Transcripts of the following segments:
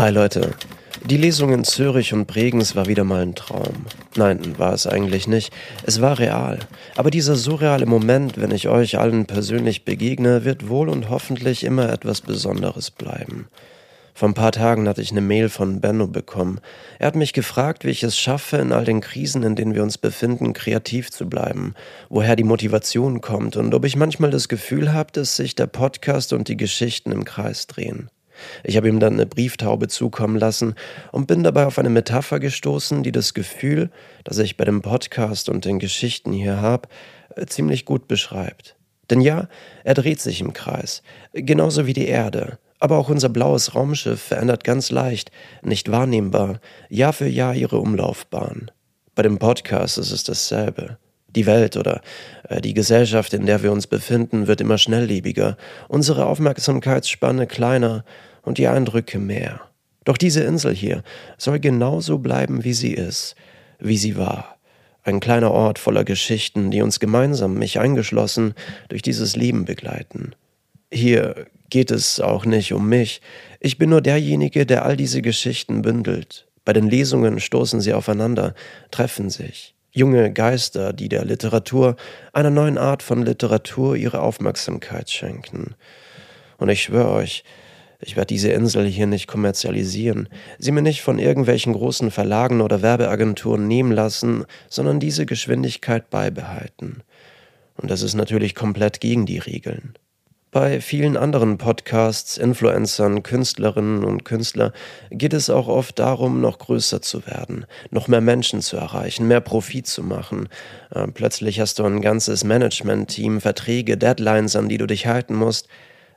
Hi Leute, die Lesung in Zürich und Bregenz war wieder mal ein Traum. Nein, war es eigentlich nicht. Es war real. Aber dieser surreale Moment, wenn ich euch allen persönlich begegne, wird wohl und hoffentlich immer etwas Besonderes bleiben. Vor ein paar Tagen hatte ich eine Mail von Benno bekommen. Er hat mich gefragt, wie ich es schaffe, in all den Krisen, in denen wir uns befinden, kreativ zu bleiben, woher die Motivation kommt und ob ich manchmal das Gefühl habe, dass sich der Podcast und die Geschichten im Kreis drehen. Ich habe ihm dann eine Brieftaube zukommen lassen und bin dabei auf eine Metapher gestoßen, die das Gefühl, das ich bei dem Podcast und den Geschichten hier habe, äh, ziemlich gut beschreibt. Denn ja, er dreht sich im Kreis, genauso wie die Erde. Aber auch unser blaues Raumschiff verändert ganz leicht, nicht wahrnehmbar, Jahr für Jahr ihre Umlaufbahn. Bei dem Podcast ist es dasselbe. Die Welt oder äh, die Gesellschaft, in der wir uns befinden, wird immer schnelllebiger, unsere Aufmerksamkeitsspanne kleiner und die Eindrücke mehr. Doch diese Insel hier soll genauso bleiben, wie sie ist, wie sie war. Ein kleiner Ort voller Geschichten, die uns gemeinsam, mich eingeschlossen, durch dieses Leben begleiten. Hier geht es auch nicht um mich. Ich bin nur derjenige, der all diese Geschichten bündelt. Bei den Lesungen stoßen sie aufeinander, treffen sich. Junge Geister, die der Literatur, einer neuen Art von Literatur, ihre Aufmerksamkeit schenken. Und ich schwöre euch, ich werde diese Insel hier nicht kommerzialisieren, sie mir nicht von irgendwelchen großen Verlagen oder Werbeagenturen nehmen lassen, sondern diese Geschwindigkeit beibehalten. Und das ist natürlich komplett gegen die Regeln. Bei vielen anderen Podcasts, Influencern, Künstlerinnen und Künstler geht es auch oft darum, noch größer zu werden, noch mehr Menschen zu erreichen, mehr Profit zu machen. Äh, plötzlich hast du ein ganzes Management-Team, Verträge, Deadlines, an die du dich halten musst.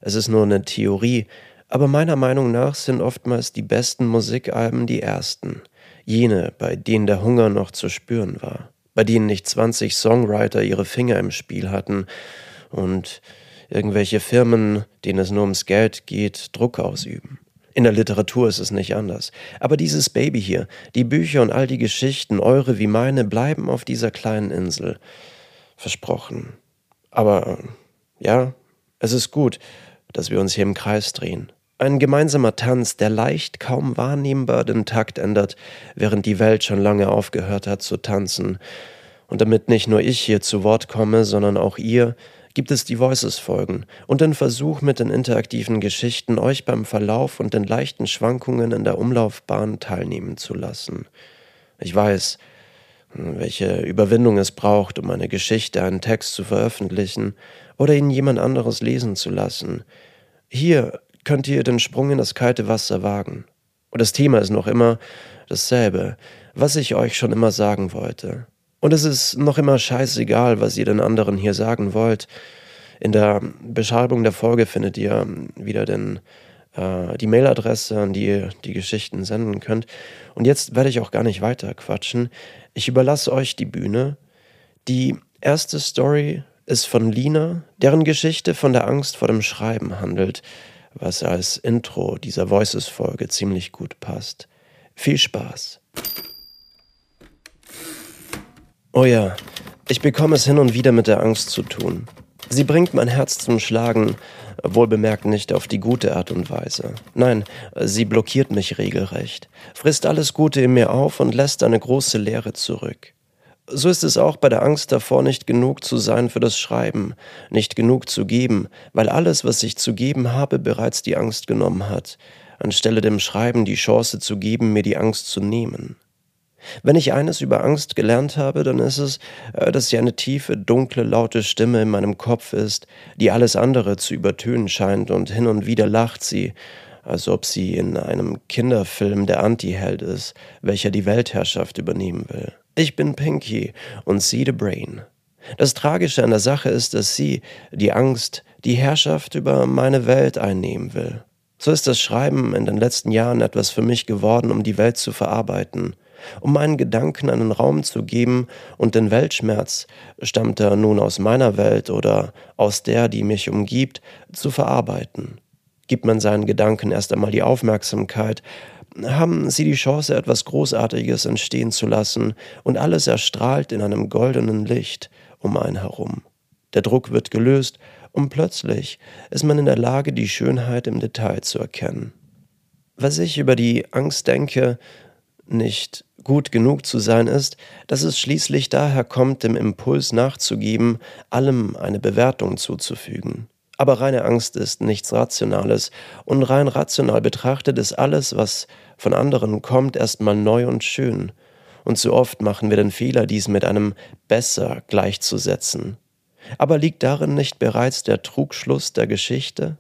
Es ist nur eine Theorie, aber meiner Meinung nach sind oftmals die besten Musikalben die ersten. Jene, bei denen der Hunger noch zu spüren war, bei denen nicht 20 Songwriter ihre Finger im Spiel hatten und irgendwelche Firmen, denen es nur ums Geld geht, Druck ausüben. In der Literatur ist es nicht anders. Aber dieses Baby hier, die Bücher und all die Geschichten, eure wie meine, bleiben auf dieser kleinen Insel. Versprochen. Aber ja, es ist gut, dass wir uns hier im Kreis drehen. Ein gemeinsamer Tanz, der leicht kaum wahrnehmbar den Takt ändert, während die Welt schon lange aufgehört hat zu tanzen. Und damit nicht nur ich hier zu Wort komme, sondern auch ihr, gibt es die Voices-Folgen und den Versuch mit den interaktiven Geschichten, euch beim Verlauf und den leichten Schwankungen in der Umlaufbahn teilnehmen zu lassen. Ich weiß, welche Überwindung es braucht, um eine Geschichte, einen Text zu veröffentlichen oder ihn jemand anderes lesen zu lassen. Hier könnt ihr den Sprung in das kalte Wasser wagen. Und das Thema ist noch immer dasselbe, was ich euch schon immer sagen wollte. Und es ist noch immer scheißegal, was ihr den anderen hier sagen wollt. In der Beschreibung der Folge findet ihr wieder den, äh, die Mailadresse, an die ihr die Geschichten senden könnt. Und jetzt werde ich auch gar nicht weiter quatschen. Ich überlasse euch die Bühne. Die erste Story ist von Lina, deren Geschichte von der Angst vor dem Schreiben handelt, was als Intro dieser Voices-Folge ziemlich gut passt. Viel Spaß! Oh ja, ich bekomme es hin und wieder mit der Angst zu tun. Sie bringt mein Herz zum Schlagen, wohlbemerkt nicht auf die gute Art und Weise. Nein, sie blockiert mich regelrecht, frisst alles Gute in mir auf und lässt eine große Leere zurück. So ist es auch bei der Angst davor, nicht genug zu sein für das Schreiben, nicht genug zu geben, weil alles, was ich zu geben habe, bereits die Angst genommen hat, anstelle dem Schreiben die Chance zu geben, mir die Angst zu nehmen. Wenn ich eines über Angst gelernt habe, dann ist es, äh, dass sie eine tiefe, dunkle, laute Stimme in meinem Kopf ist, die alles andere zu übertönen scheint, und hin und wieder lacht sie, als ob sie in einem Kinderfilm der Antiheld ist, welcher die Weltherrschaft übernehmen will. Ich bin Pinky und sie the Brain. Das Tragische an der Sache ist, dass sie, die Angst, die Herrschaft über meine Welt einnehmen will. So ist das Schreiben in den letzten Jahren etwas für mich geworden, um die Welt zu verarbeiten um meinen Gedanken einen Raum zu geben und den Weltschmerz, stammt er nun aus meiner Welt oder aus der, die mich umgibt, zu verarbeiten. Gibt man seinen Gedanken erst einmal die Aufmerksamkeit, haben sie die Chance, etwas Großartiges entstehen zu lassen, und alles erstrahlt in einem goldenen Licht um einen herum. Der Druck wird gelöst, und plötzlich ist man in der Lage, die Schönheit im Detail zu erkennen. Was ich über die Angst denke, nicht gut genug zu sein ist, dass es schließlich daher kommt, dem Impuls nachzugeben, allem eine Bewertung zuzufügen. Aber reine Angst ist nichts Rationales, und rein rational betrachtet ist alles, was von anderen kommt, erstmal neu und schön. Und zu oft machen wir den Fehler, dies mit einem besser gleichzusetzen. Aber liegt darin nicht bereits der Trugschluss der Geschichte?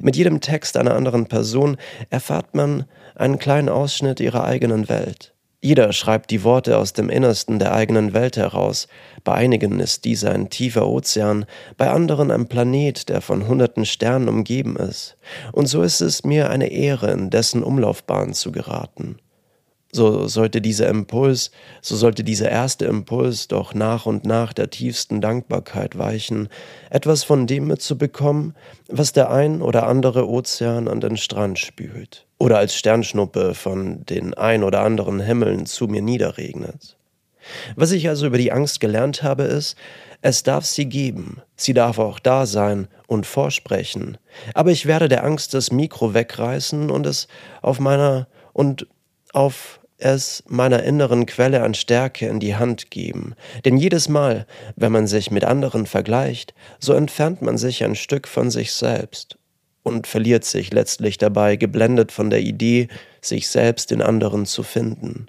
Mit jedem Text einer anderen Person erfahrt man einen kleinen Ausschnitt ihrer eigenen Welt. Jeder schreibt die Worte aus dem Innersten der eigenen Welt heraus. Bei einigen ist dieser ein tiefer Ozean, bei anderen ein Planet, der von hunderten Sternen umgeben ist. Und so ist es mir eine Ehre, in dessen Umlaufbahn zu geraten. So sollte dieser Impuls, so sollte dieser erste Impuls doch nach und nach der tiefsten Dankbarkeit weichen, etwas von dem mitzubekommen, was der ein oder andere Ozean an den Strand spült oder als Sternschnuppe von den ein oder anderen Himmeln zu mir niederregnet. Was ich also über die Angst gelernt habe, ist, es darf sie geben, sie darf auch da sein und vorsprechen, aber ich werde der Angst das Mikro wegreißen und es auf meiner und auf es meiner inneren Quelle an Stärke in die Hand geben. Denn jedes Mal, wenn man sich mit anderen vergleicht, so entfernt man sich ein Stück von sich selbst und verliert sich letztlich dabei, geblendet von der Idee, sich selbst in anderen zu finden.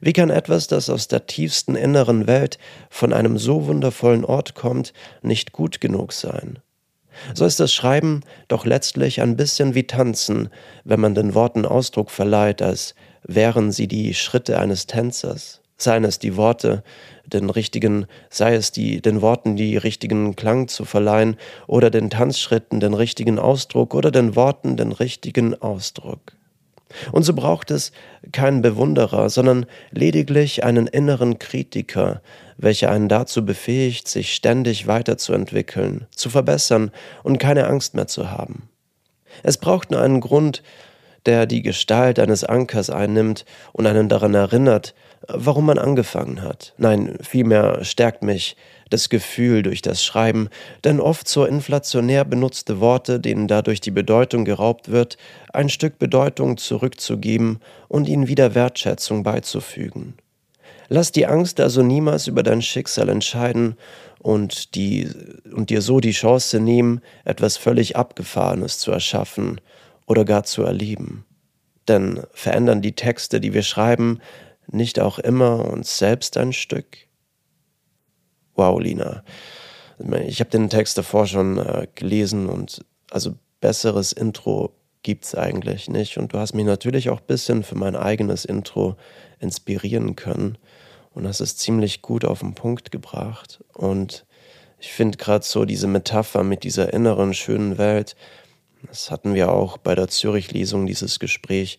Wie kann etwas, das aus der tiefsten inneren Welt von einem so wundervollen Ort kommt, nicht gut genug sein? So ist das Schreiben doch letztlich ein bisschen wie Tanzen, wenn man den Worten Ausdruck verleiht, als wären sie die Schritte eines Tänzers, seien es die Worte, den richtigen, sei es die, den Worten die richtigen Klang zu verleihen, oder den Tanzschritten den richtigen Ausdruck oder den Worten den richtigen Ausdruck. Und so braucht es keinen Bewunderer, sondern lediglich einen inneren Kritiker, welcher einen dazu befähigt, sich ständig weiterzuentwickeln, zu verbessern und keine Angst mehr zu haben. Es braucht nur einen Grund, der die Gestalt eines Ankers einnimmt und einen daran erinnert, warum man angefangen hat. Nein, vielmehr stärkt mich das Gefühl durch das Schreiben, denn oft so inflationär benutzte Worte, denen dadurch die Bedeutung geraubt wird, ein Stück Bedeutung zurückzugeben und ihnen wieder Wertschätzung beizufügen. Lass die Angst also niemals über dein Schicksal entscheiden und, die, und dir so die Chance nehmen, etwas völlig Abgefahrenes zu erschaffen oder gar zu erleben. Denn verändern die Texte, die wir schreiben, nicht auch immer uns selbst ein Stück? Wow, Lina. Ich habe den Text davor schon äh, gelesen und also besseres Intro gibt's eigentlich nicht. Und du hast mich natürlich auch ein bisschen für mein eigenes Intro inspirieren können. Und das ist ziemlich gut auf den Punkt gebracht. Und ich finde gerade so diese Metapher mit dieser inneren schönen Welt, das hatten wir auch bei der Zürich-Lesung, dieses Gespräch.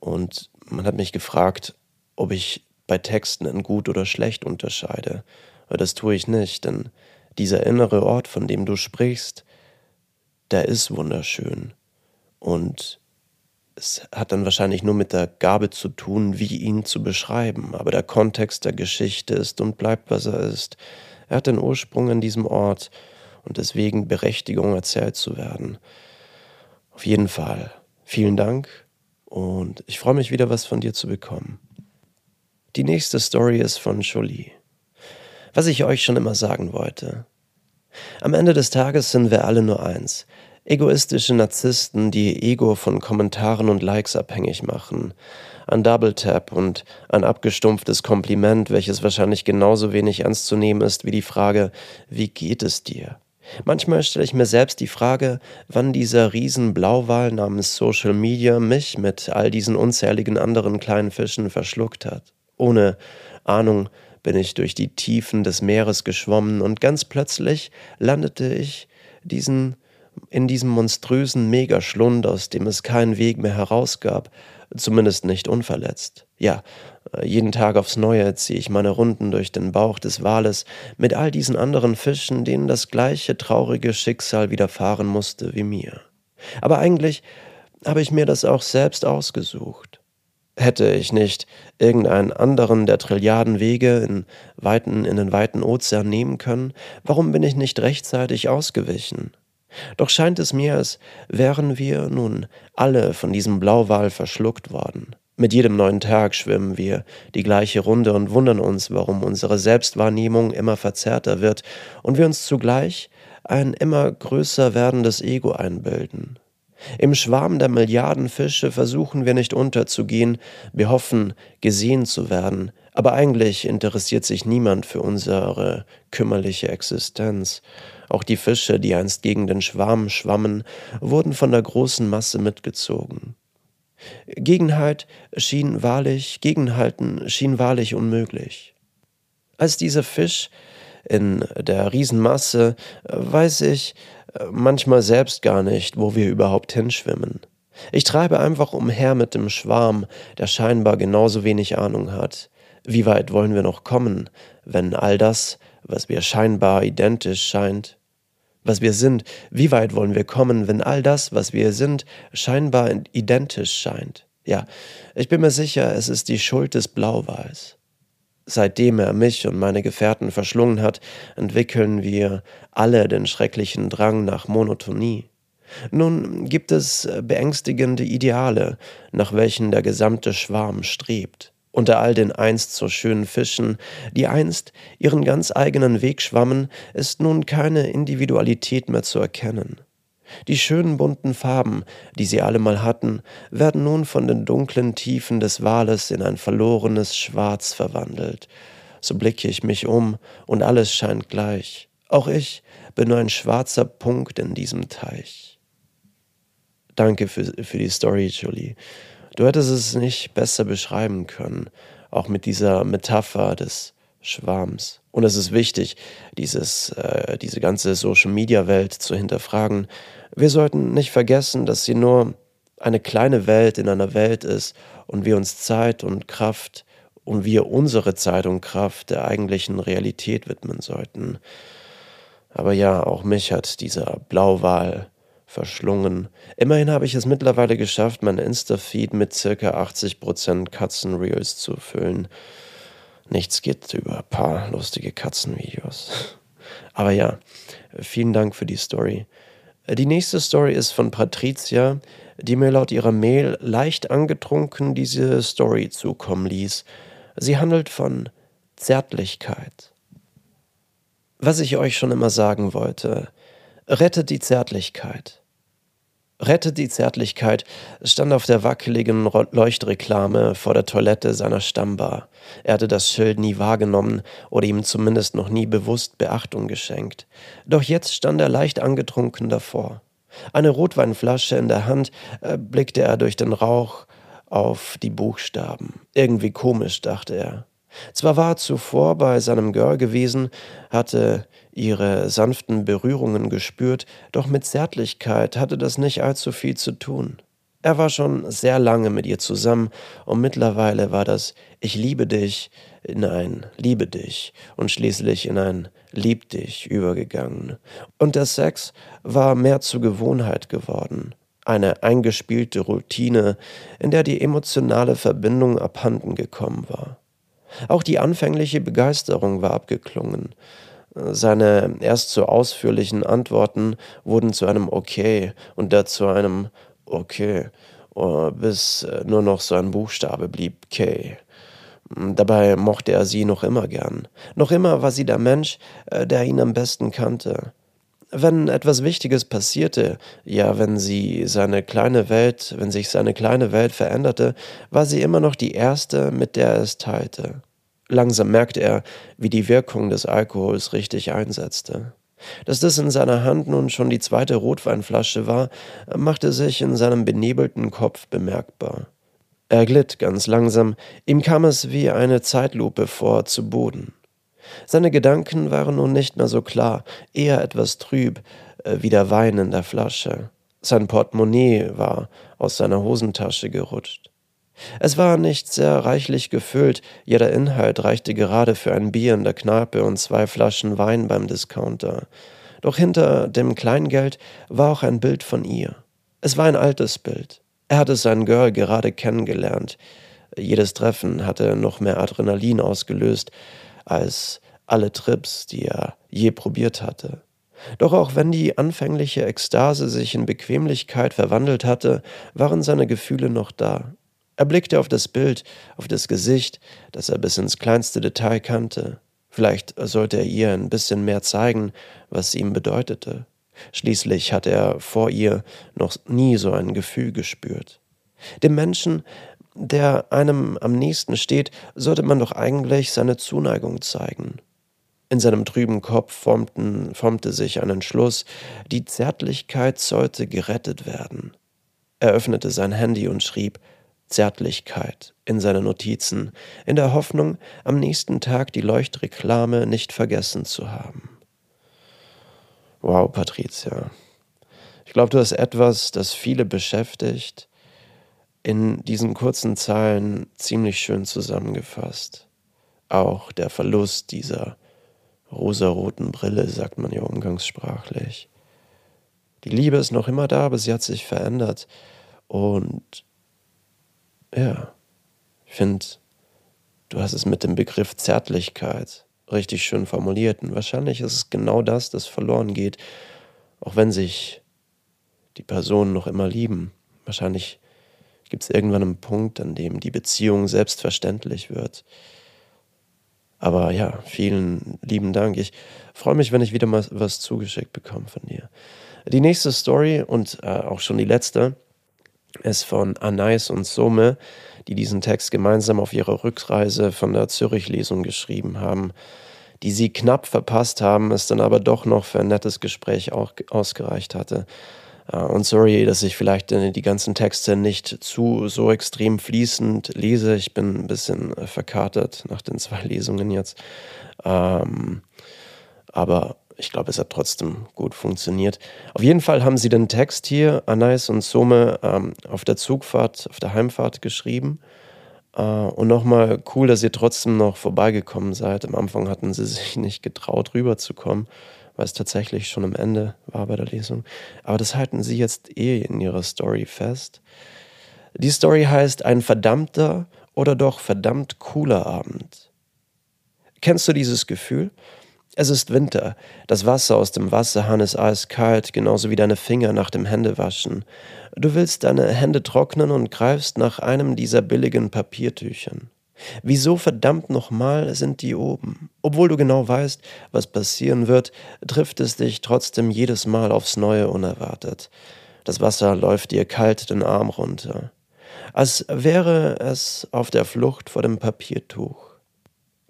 Und man hat mich gefragt, ob ich bei Texten in gut oder schlecht unterscheide. Aber das tue ich nicht, denn dieser innere Ort, von dem du sprichst, der ist wunderschön. Und es hat dann wahrscheinlich nur mit der Gabe zu tun, wie ihn zu beschreiben. Aber der Kontext der Geschichte ist und bleibt, was er ist. Er hat den Ursprung in diesem Ort und deswegen Berechtigung erzählt zu werden. Auf jeden Fall. Vielen Dank und ich freue mich wieder, was von dir zu bekommen. Die nächste Story ist von Jolie. Was ich euch schon immer sagen wollte. Am Ende des Tages sind wir alle nur eins. Egoistische Narzissten, die Ego von Kommentaren und Likes abhängig machen. Ein Double Tap und ein abgestumpftes Kompliment, welches wahrscheinlich genauso wenig ernst zu nehmen ist wie die Frage, wie geht es dir? Manchmal stelle ich mir selbst die Frage, wann dieser Riesenblauwal namens Social Media mich mit all diesen unzähligen anderen kleinen Fischen verschluckt hat. Ohne Ahnung bin ich durch die Tiefen des Meeres geschwommen und ganz plötzlich landete ich diesen in diesem monströsen Megaschlund, aus dem es keinen Weg mehr herausgab, zumindest nicht unverletzt. Ja, äh, jeden Tag aufs Neue ziehe ich meine Runden durch den Bauch des Wales mit all diesen anderen Fischen, denen das gleiche traurige Schicksal widerfahren musste wie mir. Aber eigentlich habe ich mir das auch selbst ausgesucht. Hätte ich nicht irgendeinen anderen der Trilliarden Wege in, weiten, in den weiten Ozean nehmen können, warum bin ich nicht rechtzeitig ausgewichen? Doch scheint es mir, als wären wir nun alle von diesem Blauwal verschluckt worden. Mit jedem neuen Tag schwimmen wir die gleiche Runde und wundern uns, warum unsere Selbstwahrnehmung immer verzerrter wird und wir uns zugleich ein immer größer werdendes Ego einbilden. Im Schwarm der Milliarden Fische versuchen wir nicht unterzugehen, wir hoffen, gesehen zu werden, aber eigentlich interessiert sich niemand für unsere kümmerliche Existenz. Auch die Fische, die einst gegen den Schwarm schwammen, wurden von der großen Masse mitgezogen. Gegenhalt schien wahrlich, Gegenhalten schien wahrlich unmöglich. Als dieser Fisch in der Riesenmasse weiß ich manchmal selbst gar nicht, wo wir überhaupt hinschwimmen. Ich treibe einfach umher mit dem Schwarm, der scheinbar genauso wenig Ahnung hat. Wie weit wollen wir noch kommen, wenn all das, was wir scheinbar identisch scheint, was wir sind, wie weit wollen wir kommen, wenn all das, was wir sind, scheinbar identisch scheint? Ja, ich bin mir sicher, es ist die Schuld des Blauwals. Seitdem er mich und meine Gefährten verschlungen hat, entwickeln wir alle den schrecklichen Drang nach Monotonie. Nun gibt es beängstigende Ideale, nach welchen der gesamte Schwarm strebt. Unter all den einst so schönen Fischen, die einst ihren ganz eigenen Weg schwammen, ist nun keine Individualität mehr zu erkennen. Die schönen bunten Farben, die sie alle mal hatten, werden nun von den dunklen Tiefen des Wales in ein verlorenes Schwarz verwandelt. So blicke ich mich um, und alles scheint gleich. Auch ich bin nur ein schwarzer Punkt in diesem Teich. Danke für, für die Story, Julie. Du hättest es nicht besser beschreiben können, auch mit dieser Metapher des Schwarms. Und es ist wichtig, dieses, äh, diese ganze Social-Media-Welt zu hinterfragen. Wir sollten nicht vergessen, dass sie nur eine kleine Welt in einer Welt ist und wir uns Zeit und Kraft und wir unsere Zeit und Kraft der eigentlichen Realität widmen sollten. Aber ja, auch mich hat dieser Blauwal verschlungen. Immerhin habe ich es mittlerweile geschafft, mein Insta-Feed mit circa 80% Katzenreels zu füllen. Nichts geht über ein paar lustige Katzenvideos. Aber ja, vielen Dank für die Story. Die nächste Story ist von Patricia, die mir laut ihrer Mail leicht angetrunken diese Story zukommen ließ. Sie handelt von Zärtlichkeit. Was ich euch schon immer sagen wollte, rettet die Zärtlichkeit. Rettet die Zärtlichkeit stand auf der wackeligen Leuchtreklame vor der Toilette seiner Stammbar. Er hatte das Schild nie wahrgenommen oder ihm zumindest noch nie bewusst Beachtung geschenkt. Doch jetzt stand er leicht angetrunken davor. Eine Rotweinflasche in der Hand äh, blickte er durch den Rauch auf die Buchstaben. Irgendwie komisch, dachte er. Zwar war er zuvor bei seinem Girl gewesen, hatte ihre sanften Berührungen gespürt, doch mit Zärtlichkeit hatte das nicht allzu viel zu tun. Er war schon sehr lange mit ihr zusammen und mittlerweile war das Ich liebe dich in ein Liebe dich und schließlich in ein Lieb dich übergegangen. Und der Sex war mehr zur Gewohnheit geworden. Eine eingespielte Routine, in der die emotionale Verbindung abhanden gekommen war. Auch die anfängliche Begeisterung war abgeklungen. Seine erst so ausführlichen Antworten wurden zu einem Okay und der zu einem Okay, oh, bis äh, nur noch so ein Buchstabe blieb K. Dabei mochte er sie noch immer gern. Noch immer war sie der Mensch, äh, der ihn am besten kannte. Wenn etwas Wichtiges passierte, ja, wenn sie seine kleine Welt, wenn sich seine kleine Welt veränderte, war sie immer noch die erste, mit der er es teilte. Langsam merkte er, wie die Wirkung des Alkohols richtig einsetzte. Dass das in seiner Hand nun schon die zweite Rotweinflasche war, machte sich in seinem benebelten Kopf bemerkbar. Er glitt ganz langsam, ihm kam es wie eine Zeitlupe vor zu Boden. Seine Gedanken waren nun nicht mehr so klar, eher etwas trüb, äh, wie der Wein in der Flasche. Sein Portemonnaie war aus seiner Hosentasche gerutscht. Es war nicht sehr reichlich gefüllt, jeder Inhalt reichte gerade für ein Bier in der Kneipe und zwei Flaschen Wein beim Discounter. Doch hinter dem Kleingeld war auch ein Bild von ihr. Es war ein altes Bild. Er hatte sein Girl gerade kennengelernt. Jedes Treffen hatte noch mehr Adrenalin ausgelöst als alle Trips, die er je probiert hatte. Doch auch wenn die anfängliche Ekstase sich in Bequemlichkeit verwandelt hatte, waren seine Gefühle noch da. Er blickte auf das Bild, auf das Gesicht, das er bis ins kleinste Detail kannte. Vielleicht sollte er ihr ein bisschen mehr zeigen, was ihm bedeutete. Schließlich hatte er vor ihr noch nie so ein Gefühl gespürt. Dem Menschen, der einem am nächsten steht, sollte man doch eigentlich seine Zuneigung zeigen. In seinem trüben Kopf formten, formte sich ein Entschluss, die Zärtlichkeit sollte gerettet werden. Er öffnete sein Handy und schrieb Zärtlichkeit in seine Notizen, in der Hoffnung, am nächsten Tag die Leuchtreklame nicht vergessen zu haben. Wow, Patricia. Ich glaube, du hast etwas, das viele beschäftigt, in diesen kurzen Zeilen ziemlich schön zusammengefasst. Auch der Verlust dieser rosaroten Brille, sagt man ja umgangssprachlich. Die Liebe ist noch immer da, aber sie hat sich verändert. Und ja, ich finde, du hast es mit dem Begriff Zärtlichkeit richtig schön formuliert. Und wahrscheinlich ist es genau das, das verloren geht, auch wenn sich die Personen noch immer lieben. Wahrscheinlich gibt es irgendwann einen Punkt, an dem die Beziehung selbstverständlich wird. Aber ja, vielen lieben Dank. Ich freue mich, wenn ich wieder mal was zugeschickt bekomme von dir. Die nächste Story und äh, auch schon die letzte ist von Anais und Some, die diesen Text gemeinsam auf ihrer Rückreise von der Zürich-Lesung geschrieben haben, die sie knapp verpasst haben, es dann aber doch noch für ein nettes Gespräch auch ausgereicht hatte. Äh, und sorry, dass ich vielleicht die ganzen Texte nicht zu so extrem fließend lese. Ich bin ein bisschen äh, verkatert nach den zwei Lesungen jetzt. Ähm, aber ich glaube, es hat trotzdem gut funktioniert. Auf jeden Fall haben sie den Text hier, Anais und Some, ähm, auf der Zugfahrt, auf der Heimfahrt geschrieben. Äh, und nochmal cool, dass ihr trotzdem noch vorbeigekommen seid. Am Anfang hatten sie sich nicht getraut, rüberzukommen, weil es tatsächlich schon am Ende war bei der Lesung. Aber das halten sie jetzt eh in ihrer Story fest. Die Story heißt Ein verdammter oder doch verdammt cooler Abend. Kennst du dieses Gefühl? Es ist Winter. Das Wasser aus dem Wasserhahn ist eiskalt, genauso wie deine Finger nach dem Händewaschen. Du willst deine Hände trocknen und greifst nach einem dieser billigen Papiertüchern. Wieso verdammt nochmal sind die oben? Obwohl du genau weißt, was passieren wird, trifft es dich trotzdem jedes Mal aufs Neue unerwartet. Das Wasser läuft dir kalt den Arm runter. Als wäre es auf der Flucht vor dem Papiertuch.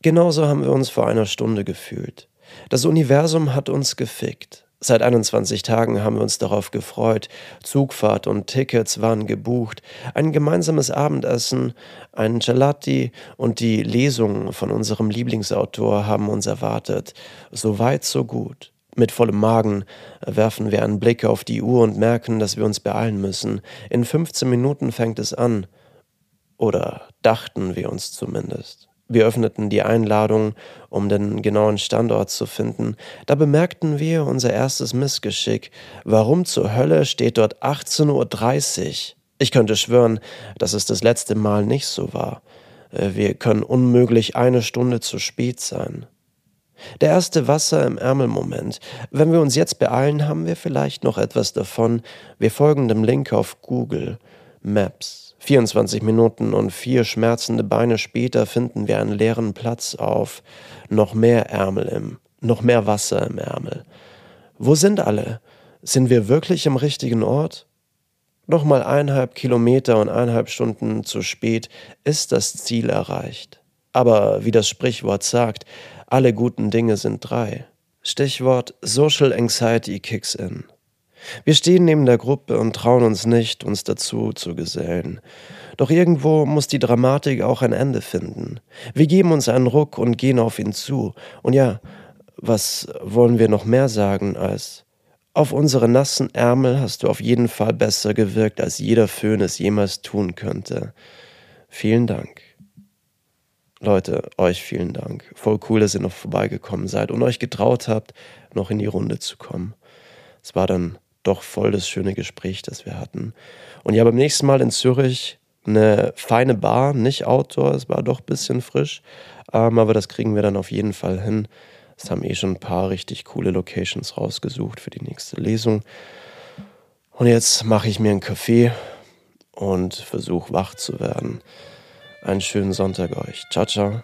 Genauso haben wir uns vor einer Stunde gefühlt. Das Universum hat uns gefickt. Seit 21 Tagen haben wir uns darauf gefreut. Zugfahrt und Tickets waren gebucht. Ein gemeinsames Abendessen, ein Gelati und die Lesung von unserem Lieblingsautor haben uns erwartet. So weit, so gut. Mit vollem Magen werfen wir einen Blick auf die Uhr und merken, dass wir uns beeilen müssen. In 15 Minuten fängt es an. Oder dachten wir uns zumindest. Wir öffneten die Einladung, um den genauen Standort zu finden. Da bemerkten wir unser erstes Missgeschick. Warum zur Hölle steht dort 18.30 Uhr? Ich könnte schwören, dass es das letzte Mal nicht so war. Äh, wir können unmöglich eine Stunde zu spät sein. Der erste Wasser im Ärmelmoment. Wenn wir uns jetzt beeilen, haben wir vielleicht noch etwas davon. Wir folgen dem Link auf Google Maps. 24 Minuten und vier schmerzende Beine später finden wir einen leeren Platz auf. Noch mehr Ärmel im, noch mehr Wasser im Ärmel. Wo sind alle? Sind wir wirklich im richtigen Ort? Nochmal eineinhalb Kilometer und eineinhalb Stunden zu spät ist das Ziel erreicht. Aber wie das Sprichwort sagt, alle guten Dinge sind drei. Stichwort Social Anxiety kicks in. Wir stehen neben der Gruppe und trauen uns nicht, uns dazu zu gesellen. Doch irgendwo muss die Dramatik auch ein Ende finden. Wir geben uns einen Ruck und gehen auf ihn zu. Und ja, was wollen wir noch mehr sagen als auf unsere nassen Ärmel hast du auf jeden Fall besser gewirkt, als jeder Föhn es jemals tun könnte. Vielen Dank. Leute, euch vielen Dank. Voll cool, dass ihr noch vorbeigekommen seid und euch getraut habt, noch in die Runde zu kommen. Es war dann doch voll das schöne Gespräch, das wir hatten. Und ja, beim nächsten Mal in Zürich eine feine Bar, nicht Outdoor, es war doch ein bisschen frisch, ähm, aber das kriegen wir dann auf jeden Fall hin. Es haben eh schon ein paar richtig coole Locations rausgesucht für die nächste Lesung. Und jetzt mache ich mir einen Kaffee und versuche wach zu werden. Einen schönen Sonntag euch. Ciao, ciao.